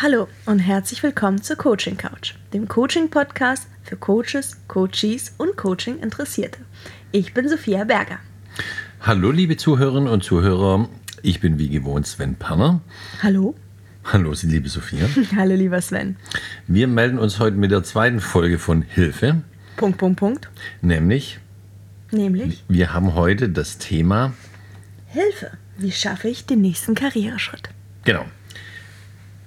Hallo und herzlich willkommen zur Coaching Couch, dem Coaching-Podcast für Coaches, Coaches und Coaching-Interessierte. Ich bin Sophia Berger. Hallo, liebe Zuhörerinnen und Zuhörer. Ich bin wie gewohnt Sven Panner. Hallo. Hallo, liebe Sophia. Hallo, lieber Sven. Wir melden uns heute mit der zweiten Folge von Hilfe. Punkt, Punkt, Punkt. Nämlich, Nämlich wir haben heute das Thema, Hilfe. Wie schaffe ich den nächsten Karriereschritt? genau.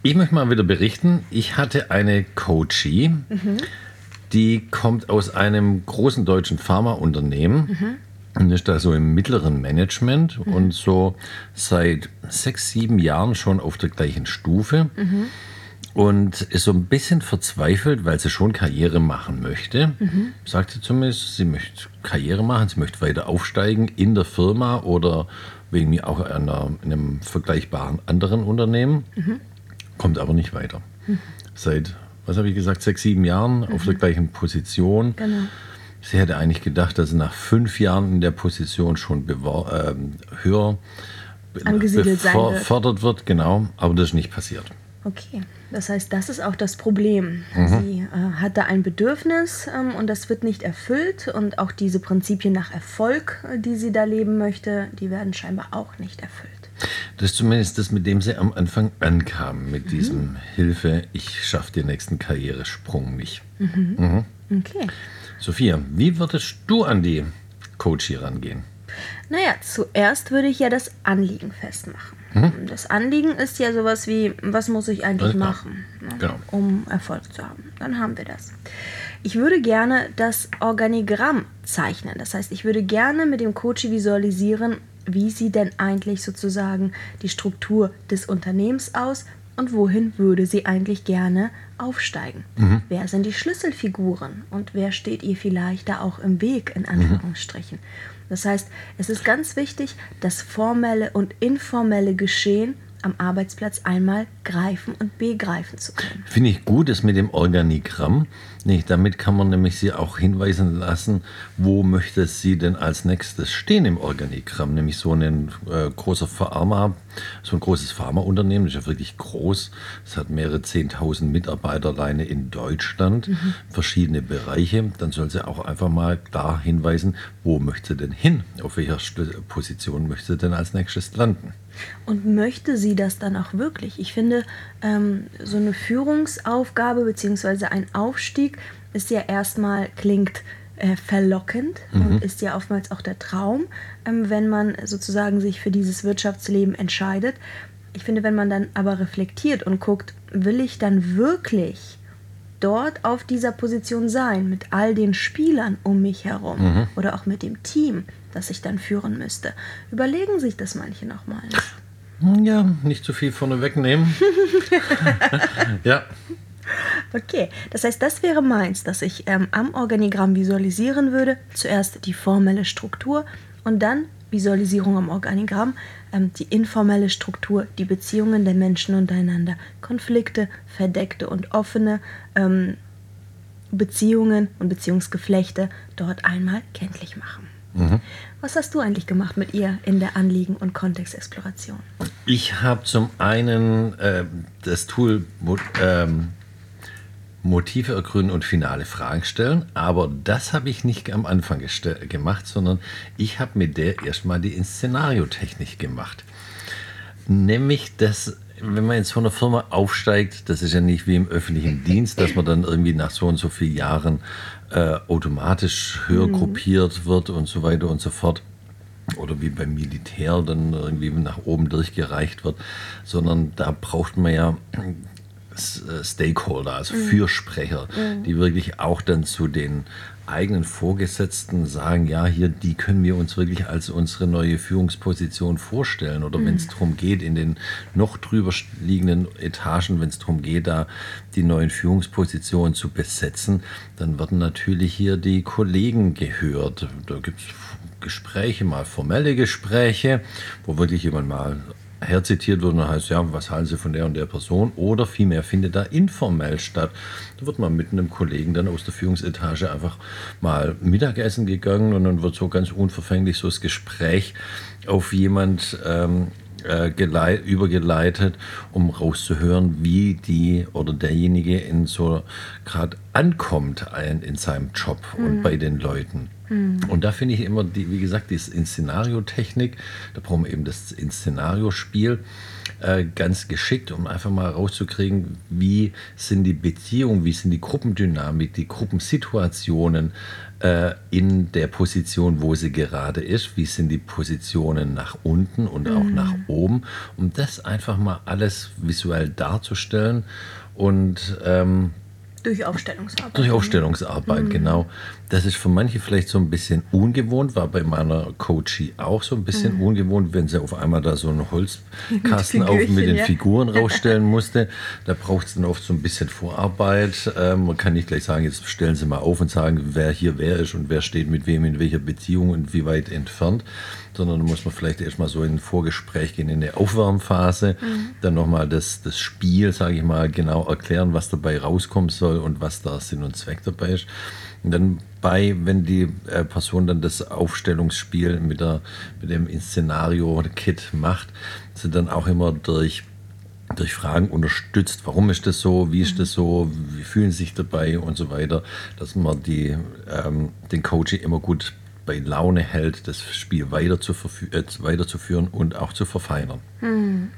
Ich möchte mal wieder berichten, ich hatte eine Coachie, die kommt aus einem großen deutschen Pharmaunternehmen und ist da so im mittleren Management und so seit sechs, sieben Jahren schon auf der gleichen Stufe. Und ist so ein bisschen verzweifelt, weil sie schon Karriere machen möchte. Sagt sie zumindest, sie möchte Karriere machen, sie möchte weiter aufsteigen in der Firma oder wegen mir auch in, in einem vergleichbaren anderen Unternehmen. Kommt aber nicht weiter. Seit, was habe ich gesagt, sechs, sieben Jahren auf der gleichen Position. Genau. Sie hätte eigentlich gedacht, dass sie nach fünf Jahren in der Position schon ähm, höher Angesiedelt sein wird. befördert wird, genau, aber das ist nicht passiert. Okay, das heißt, das ist auch das Problem. Mhm. Sie äh, hat da ein Bedürfnis ähm, und das wird nicht erfüllt und auch diese Prinzipien nach Erfolg, äh, die sie da leben möchte, die werden scheinbar auch nicht erfüllt. Das ist zumindest das, mit dem sie am Anfang ankam, mit Mhm. diesem Hilfe, ich schaffe den nächsten Karrieresprung nicht. Okay. Sophia, wie würdest du an die Coach hier rangehen? Naja, zuerst würde ich ja das Anliegen festmachen. Das Anliegen ist ja sowas wie, was muss ich eigentlich machen, ne, Genau. um Erfolg zu haben. Dann haben wir das. Ich würde gerne das Organigramm zeichnen. Das heißt, ich würde gerne mit dem Coach visualisieren, wie sieht denn eigentlich sozusagen die Struktur des Unternehmens aus und wohin würde sie eigentlich gerne aufsteigen. Wer sind die Schlüsselfiguren und wer steht ihr vielleicht da auch im Weg, in Anführungsstrichen. Das heißt, es ist ganz wichtig, das formelle und informelle Geschehen am Arbeitsplatz einmal greifen und begreifen zu können. Finde ich gut, das mit dem Organigramm. Nicht, damit kann man nämlich sie auch hinweisen lassen, wo möchte sie denn als nächstes stehen im Organigramm. Nämlich so ein äh, großer Pharma, so ein großes Pharmaunternehmen, das ist ja wirklich groß. Es hat mehrere Zehntausend Mitarbeiter alleine in Deutschland, verschiedene Bereiche. Dann soll sie auch einfach mal klar hinweisen, wo möchte sie denn hin? Auf welcher Position möchte sie denn als nächstes landen? Und möchte sie das dann auch wirklich? Ich finde, ähm, so eine Führungsaufgabe bzw. ein Aufstieg ist ja erstmal, klingt äh, verlockend und ist ja oftmals auch der Traum, ähm, wenn man sozusagen sich für dieses Wirtschaftsleben entscheidet. Ich finde, wenn man dann aber reflektiert und guckt, will ich dann wirklich dort auf dieser Position sein, mit all den Spielern um mich herum oder auch mit dem Team, das ich dann führen müsste. Überlegen sich das manche nochmal. Ja, nicht zu viel vorne wegnehmen. ja, Okay, das heißt, das wäre meins, dass ich ähm, am Organigramm visualisieren würde. Zuerst die formelle Struktur und dann Visualisierung am Organigramm, die informelle Struktur, die Beziehungen der Menschen untereinander, Konflikte, verdeckte und offene ähm, Beziehungen und Beziehungsgeflechte dort einmal kenntlich machen. Was hast du eigentlich gemacht mit ihr in der Anliegen- und Kontextexploration? Ich habe zum einen äh, das Tool ähm, Motive ergründen und finale Fragen stellen, aber das habe ich nicht am Anfang gemacht, sondern ich habe mit der erstmal die Inszenariotechnik gemacht. Nämlich, dass, wenn man in so einer Firma aufsteigt, das ist ja nicht wie im öffentlichen Dienst, dass man dann irgendwie nach so und so vielen Jahren äh, automatisch höher gruppiert wird und so weiter und so fort. Oder wie beim Militär dann irgendwie nach oben durchgereicht wird, sondern da braucht man ja Stakeholder, also Fürsprecher, die wirklich auch dann zu den eigenen Vorgesetzten sagen, ja, hier, die können wir uns wirklich als unsere neue Führungsposition vorstellen. Oder wenn es darum geht, in den noch drüber liegenden Etagen, wenn es darum geht, da die neuen Führungspositionen zu besetzen, dann werden natürlich hier die Kollegen gehört. Da gibt es Gespräche, mal formelle Gespräche, wo wirklich jemand mal herzitiert wird und dann heißt, ja, was halten Sie von der und der Person? Oder vielmehr findet da informell statt. Da wird man mit einem Kollegen dann aus der Führungsetage einfach mal Mittagessen gegangen und dann wird so ganz unverfänglich so das Gespräch auf jemand ähm, äh, übergeleitet, um rauszuhören, wie die oder derjenige in so gerade ankommt in, in seinem Job mhm. und bei den Leuten. Mhm. Und da finde ich immer, die, wie gesagt, die Inszenariotechnik, da brauchen wir eben das Inszenariospiel äh, ganz geschickt, um einfach mal rauszukriegen, wie sind die Beziehungen, wie sind die Gruppendynamik, die Gruppensituationen, äh, in der Position, wo sie gerade ist, wie sind die Positionen nach unten und mhm. auch nach oben, um das einfach mal alles visuell darzustellen und ähm, durch Aufstellungsarbeit. Durch Aufstellungsarbeit, mhm. genau. Das ist für manche vielleicht so ein bisschen ungewohnt, war bei meiner Coachie auch so ein bisschen mhm. ungewohnt, wenn sie auf einmal da so einen Holzkasten auf mit den ja. Figuren rausstellen musste. Da braucht es dann oft so ein bisschen Vorarbeit. Ähm, man kann nicht gleich sagen, jetzt stellen Sie mal auf und sagen, wer hier wer ist und wer steht mit wem in welcher Beziehung und wie weit entfernt sondern da muss man vielleicht erstmal so in ein Vorgespräch gehen, in eine Aufwärmphase, mhm. dann nochmal das, das Spiel, sage ich mal, genau erklären, was dabei rauskommen soll und was da Sinn und Zweck dabei ist. Und dann bei, wenn die äh, Person dann das Aufstellungsspiel mit, der, mit dem Inszenario-Kit macht, sind dann auch immer durch durch Fragen unterstützt. Warum ist das so? Wie ist das so? Wie fühlen Sie sich dabei und so weiter, dass man die, ähm, den Coach immer gut bei Laune hält, das Spiel weiter zu äh, weiterzuführen und auch zu verfeinern. Hm.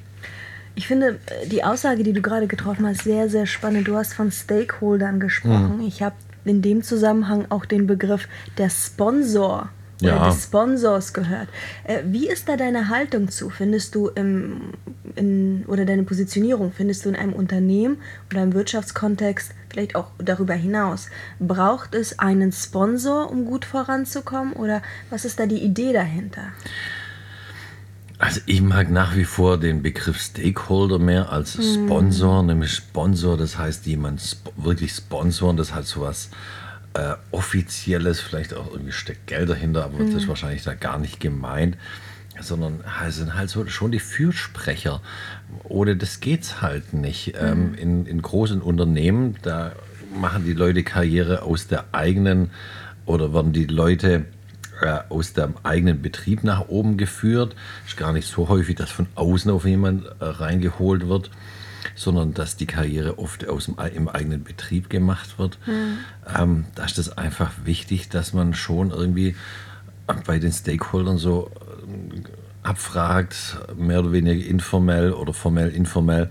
Ich finde äh, die Aussage, die du gerade getroffen hast, sehr, sehr spannend. Du hast von Stakeholdern gesprochen. Hm. Ich habe in dem Zusammenhang auch den Begriff der Sponsor oder ja. des Sponsors gehört. Äh, wie ist da deine Haltung zu? Findest du im, in, oder deine Positionierung, findest du in einem Unternehmen oder im Wirtschaftskontext, vielleicht auch darüber hinaus, braucht es einen Sponsor, um gut voranzukommen? Oder was ist da die Idee dahinter? Also ich mag nach wie vor den Begriff Stakeholder mehr als hm. Sponsor, mm. nämlich Sponsor, das heißt jemand sp wirklich sponsoren, das hat sowas äh, offizielles, vielleicht auch irgendwie steckt Geld dahinter, aber mhm. das ist wahrscheinlich da gar nicht gemeint, sondern sind halt so schon die Fürsprecher. Ohne das geht's halt nicht. Mhm. Ähm, in, in großen Unternehmen, da machen die Leute Karriere aus der eigenen oder werden die Leute aus dem eigenen Betrieb nach oben geführt. Ist gar nicht so häufig, dass von außen auf jemand äh, reingeholt wird sondern dass die Karriere oft aus dem, im eigenen Betrieb gemacht wird. Mhm. Ähm, da ist es einfach wichtig, dass man schon irgendwie bei den Stakeholdern so äh, abfragt, mehr oder weniger informell oder formell informell,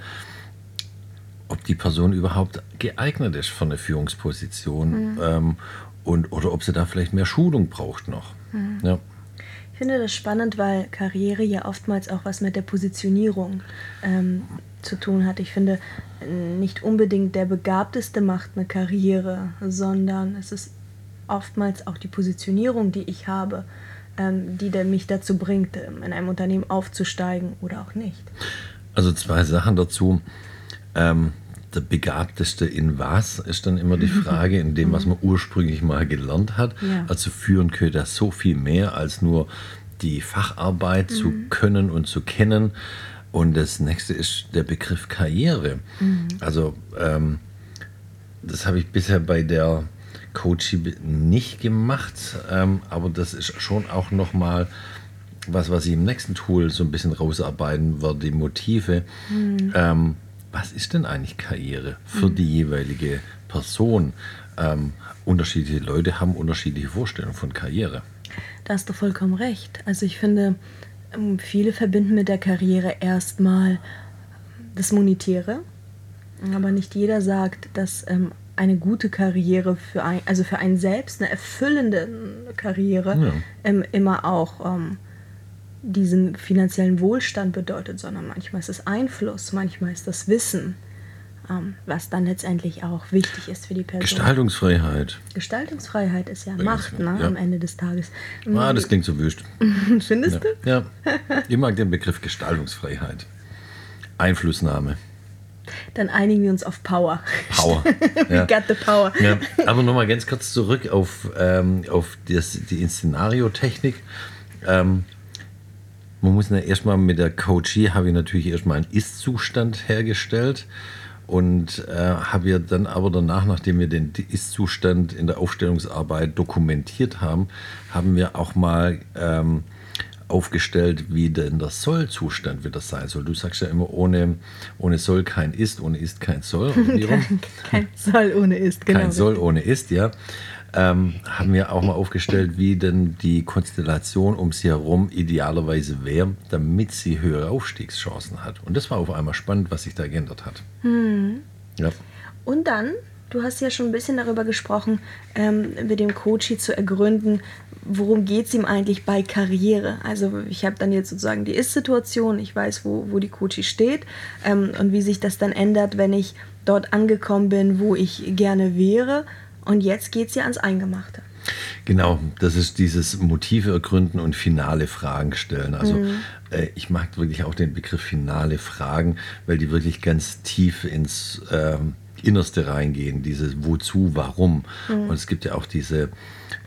ob die Person überhaupt geeignet ist für eine Führungsposition mhm. ähm, und, oder ob sie da vielleicht mehr Schulung braucht noch. Mhm. Ja. Ich finde das spannend, weil Karriere ja oftmals auch was mit der Positionierung ähm, zu tun hat. Ich finde, nicht unbedingt der Begabteste macht eine Karriere, sondern es ist oftmals auch die Positionierung, die ich habe, ähm, die mich dazu bringt, in einem Unternehmen aufzusteigen oder auch nicht. Also zwei Sachen dazu. Ähm, der Begabteste in was ist dann immer die Frage, in dem, was man ursprünglich mal gelernt hat. Ja. Also führen könnte das so viel mehr als nur die Facharbeit mhm. zu können und zu kennen. Und das nächste ist der Begriff Karriere. Mhm. Also ähm, das habe ich bisher bei der Coachie nicht gemacht, ähm, aber das ist schon auch nochmal was, was ich im nächsten Tool so ein bisschen rausarbeiten werde, die Motive. Mhm. Ähm, was ist denn eigentlich Karriere für mhm. die jeweilige Person? Ähm, unterschiedliche Leute haben unterschiedliche Vorstellungen von Karriere. Da hast du vollkommen recht. Also ich finde, ähm, viele verbinden mit der Karriere erstmal das Monetäre, aber nicht jeder sagt, dass ähm, eine gute Karriere für ein, also für einen selbst, eine erfüllende Karriere ja. ähm, immer auch ähm, diesen finanziellen Wohlstand bedeutet, sondern manchmal ist es Einfluss, manchmal ist das Wissen, ähm, was dann letztendlich auch wichtig ist für die Person. Gestaltungsfreiheit. Gestaltungsfreiheit ist ja, Macht ne, ja. am Ende des Tages. Ah, das klingt so wüst. Findest ja. du? Ja. Ich mag den Begriff Gestaltungsfreiheit. Einflussnahme. Dann einigen wir uns auf Power. Power. We got the power. Ja. Aber nochmal ganz kurz zurück auf, ähm, auf das, die Inszenariotechnik. Ähm, man muss ja erstmal mit der Coachie habe ich natürlich erstmal einen Ist-Zustand hergestellt und äh, habe ja dann aber danach, nachdem wir den Ist-Zustand in der Aufstellungsarbeit dokumentiert haben, haben wir auch mal ähm, aufgestellt, wie denn der Sollzustand wieder sein soll. Du sagst ja immer, ohne, ohne Soll kein Ist, ohne Ist kein Soll. kein, kein Soll ohne Ist, genau. Kein Soll ohne Ist, ja. Ähm, haben wir auch mal aufgestellt, wie denn die Konstellation um sie herum idealerweise wäre, damit sie höhere Aufstiegschancen hat. Und das war auf einmal spannend, was sich da geändert hat. Hm. Ja. Und dann Du hast ja schon ein bisschen darüber gesprochen, ähm, mit dem Coach zu ergründen, worum geht es ihm eigentlich bei Karriere. Also ich habe dann jetzt sozusagen die Ist-Situation, ich weiß, wo, wo die Coach steht ähm, und wie sich das dann ändert, wenn ich dort angekommen bin, wo ich gerne wäre. Und jetzt geht es ja ans Eingemachte. Genau, das ist dieses Motive ergründen und finale Fragen stellen. Also mhm. äh, ich mag wirklich auch den Begriff finale Fragen, weil die wirklich ganz tief ins... Ähm, Innerste reingehen, dieses Wozu, Warum. Mhm. Und es gibt ja auch diese,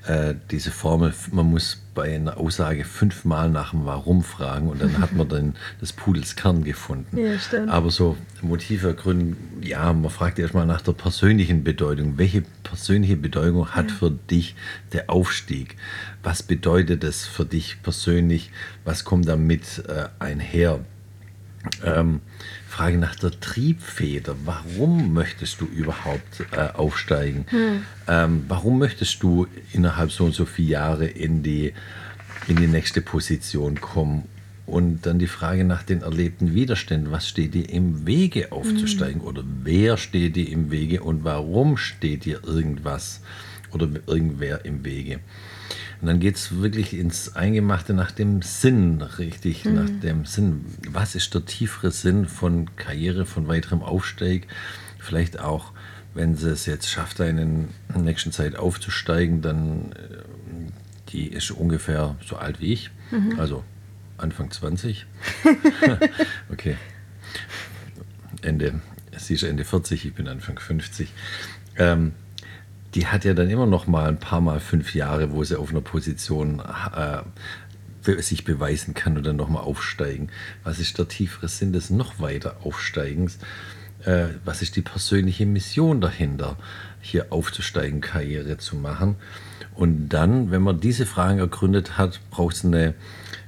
äh, diese Formel, man muss bei einer Aussage fünfmal nach dem Warum fragen und dann hat man dann das Pudels Kern gefunden. Ja, stimmt. Aber so Motive gründen, ja, man fragt erstmal nach der persönlichen Bedeutung. Welche persönliche Bedeutung hat ja. für dich der Aufstieg? Was bedeutet es für dich persönlich? Was kommt damit äh, einher? Ähm, Frage nach der Triebfeder. Warum möchtest du überhaupt äh, aufsteigen? Hm. Ähm, warum möchtest du innerhalb so und so viele Jahre in die, in die nächste Position kommen? Und dann die Frage nach den erlebten Widerständen. Was steht dir im Wege aufzusteigen? Hm. Oder wer steht dir im Wege und warum steht dir irgendwas oder irgendwer im Wege? Und dann geht es wirklich ins Eingemachte nach dem Sinn, richtig, mhm. nach dem Sinn. Was ist der tiefere Sinn von Karriere, von weiterem Aufstieg? Vielleicht auch, wenn sie es jetzt schafft, in der nächsten Zeit aufzusteigen, dann äh, die ist ungefähr so alt wie ich, mhm. also Anfang 20. okay. Ende, sie ist Ende 40, ich bin Anfang 50. Ähm, die hat ja dann immer noch mal ein paar Mal fünf Jahre, wo sie auf einer Position äh, sich beweisen kann und dann noch mal aufsteigen. Was ist der tiefere Sinn des noch weiter Aufsteigens? Äh, was ist die persönliche Mission dahinter, hier aufzusteigen, Karriere zu machen? Und dann, wenn man diese Fragen ergründet hat, braucht es eine,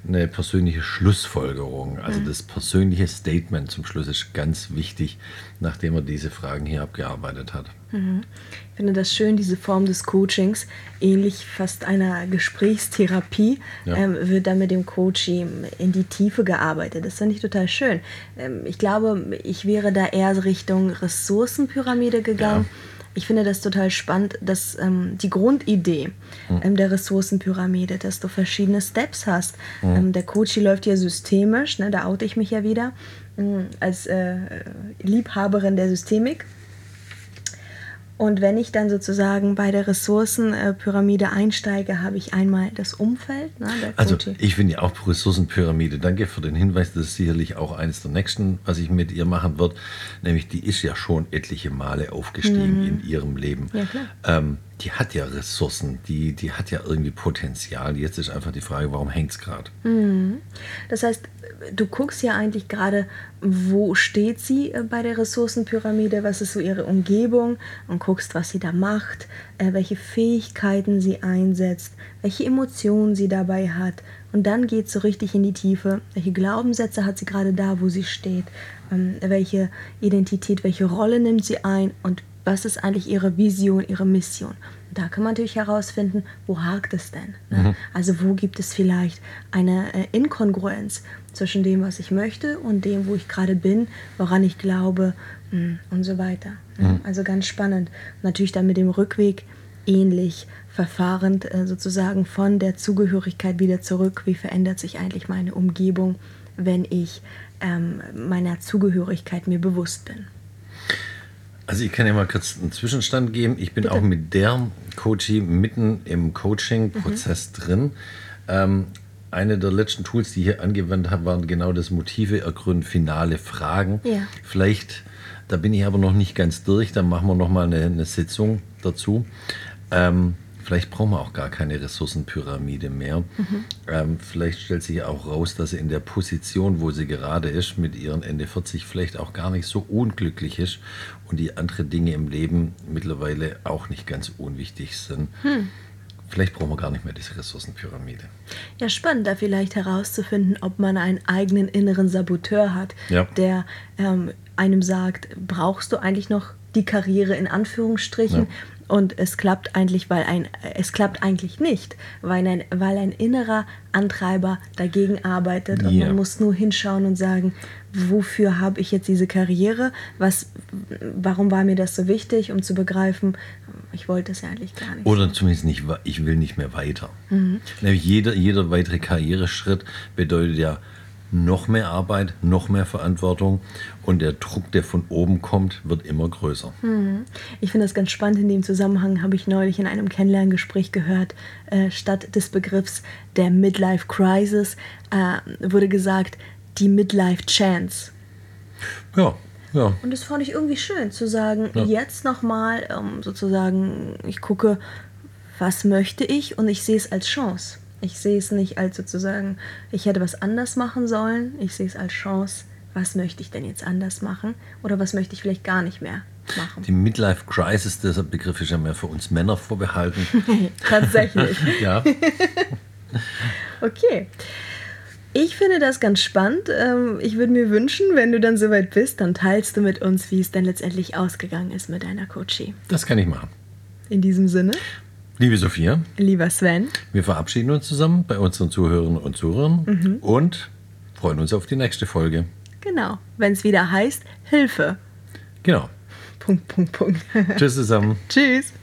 eine persönliche Schlussfolgerung. Also das persönliche Statement zum Schluss ist ganz wichtig, nachdem man diese Fragen hier abgearbeitet hat. Mhm. Ich finde das schön, diese Form des Coachings, ähnlich fast einer Gesprächstherapie, ja. ähm, wird dann mit dem Coach in die Tiefe gearbeitet. Das finde ich total schön. Ähm, ich glaube, ich wäre da eher Richtung Ressourcenpyramide gegangen. Ja ich finde das total spannend, dass ähm, die Grundidee mhm. ähm, der Ressourcenpyramide, dass du verschiedene Steps hast. Mhm. Der Coach läuft ja systemisch, ne, da oute ich mich ja wieder ähm, als äh, Liebhaberin der Systemik. Und wenn ich dann sozusagen bei der Ressourcenpyramide einsteige, habe ich einmal das Umfeld. Ne, also ich finde ja auch Ressourcenpyramide. Danke für den Hinweis. Das ist sicherlich auch eines der nächsten, was ich mit ihr machen wird. Nämlich die ist ja schon etliche Male aufgestiegen mhm. in ihrem Leben. Ja, klar. Ähm, die hat ja Ressourcen, die, die hat ja irgendwie Potenzial. Jetzt ist einfach die Frage, warum hängt es gerade? Mhm. Das heißt, du guckst ja eigentlich gerade, wo steht sie äh, bei der Ressourcenpyramide, was ist so ihre Umgebung und guckst, was sie da macht, äh, welche Fähigkeiten sie einsetzt, welche Emotionen sie dabei hat. Und dann geht es so richtig in die Tiefe. Welche Glaubenssätze hat sie gerade da, wo sie steht? Ähm, welche Identität, welche Rolle nimmt sie ein und was ist eigentlich ihre Vision, ihre Mission. Da kann man natürlich herausfinden, wo hakt es denn? Ne? Mhm. Also wo gibt es vielleicht eine äh, Inkongruenz zwischen dem, was ich möchte und dem, wo ich gerade bin, woran ich glaube mh, hm, und so weiter. Ne? Mhm. Also ganz spannend. Natürlich dann mit dem Rückweg ähnlich verfahrend äh, sozusagen von der Zugehörigkeit wieder zurück. Wie verändert sich eigentlich meine Umgebung, wenn ich ähm, meiner Zugehörigkeit mir bewusst bin? Also ich kann ja mal kurz einen Zwischenstand geben. Ich bin Bitte. auch mit der Coachie mitten im Coaching-Prozess mhm. drin. Ähm, eine der letzten Tools, die ich hier angewendet habe, waren genau das Motive ergründen, finale Fragen. Ja. Vielleicht, da bin ich aber noch nicht ganz durch, dann machen wir nochmal eine, eine Sitzung dazu. Ähm, Vielleicht brauchen wir auch gar keine Ressourcenpyramide mehr. Mhm. Ähm, vielleicht stellt sich auch raus, dass sie in der Position, wo sie gerade ist, mit ihren Ende 40 vielleicht auch gar nicht so unglücklich ist und die andere Dinge im Leben mittlerweile auch nicht ganz unwichtig sind. Mhm. Vielleicht brauchen wir gar nicht mehr diese Ressourcenpyramide. Ja, spannend, da vielleicht herauszufinden, ob man einen eigenen inneren Saboteur hat, Ja. der ähm, einem sagt, brauchst du eigentlich noch die Karriere in Anführungsstrichen? Ja. Und es klappt eigentlich, weil ein, es klappt eigentlich nicht, weil ein, weil ein innerer Antreiber dagegen arbeitet und man muss nur hinschauen und sagen, wofür habe ich jetzt diese Karriere? Was, warum war mir das so wichtig, um zu begreifen, ich wollte es ja eigentlich gar nicht. Oder zumindest nicht, ich will nicht mehr weiter. Mhm. Nämlich jeder, jeder weitere Karriereschritt bedeutet ja noch mehr Arbeit, noch mehr Verantwortung und der Druck, der von oben kommt, wird immer größer. Ich finde das ganz spannend. In dem Zusammenhang habe ich neulich in einem Kennenlerngespräch gehört, äh, statt des Begriffs der Midlife Crisis äh, wurde gesagt, die Midlife Chance. Ja, ja. Und das fand ich irgendwie schön zu sagen, Ja. jetzt nochmal ähm, sozusagen, ich gucke, was möchte ich und ich sehe es als Chance. Ich sehe es nicht als sozusagen, ich hätte was anders machen sollen. Ich sehe es als Chance, was möchte ich denn jetzt anders machen oder was möchte ich vielleicht gar nicht mehr machen. Die Midlife Crisis, dieser Begriff ist ja mehr für uns Männer vorbehalten. Tatsächlich. ja, Okay. Ich finde das ganz spannend. Ähm, Ich würde mir wünschen, wenn du dann soweit bist, dann teilst du mit uns, wie es dann letztendlich ausgegangen ist mit deiner Coachie. das kann ich machen. In diesem Sinne, Liebe Sophia, lieber Sven, wir verabschieden uns zusammen bei unseren Zuhörern und Zuhörern und freuen uns auf die nächste Folge. genau, wenn es wieder heißt Hilfe. Genau. Punkt, Punkt, Punkt. Tschüss zusammen. Tschüss.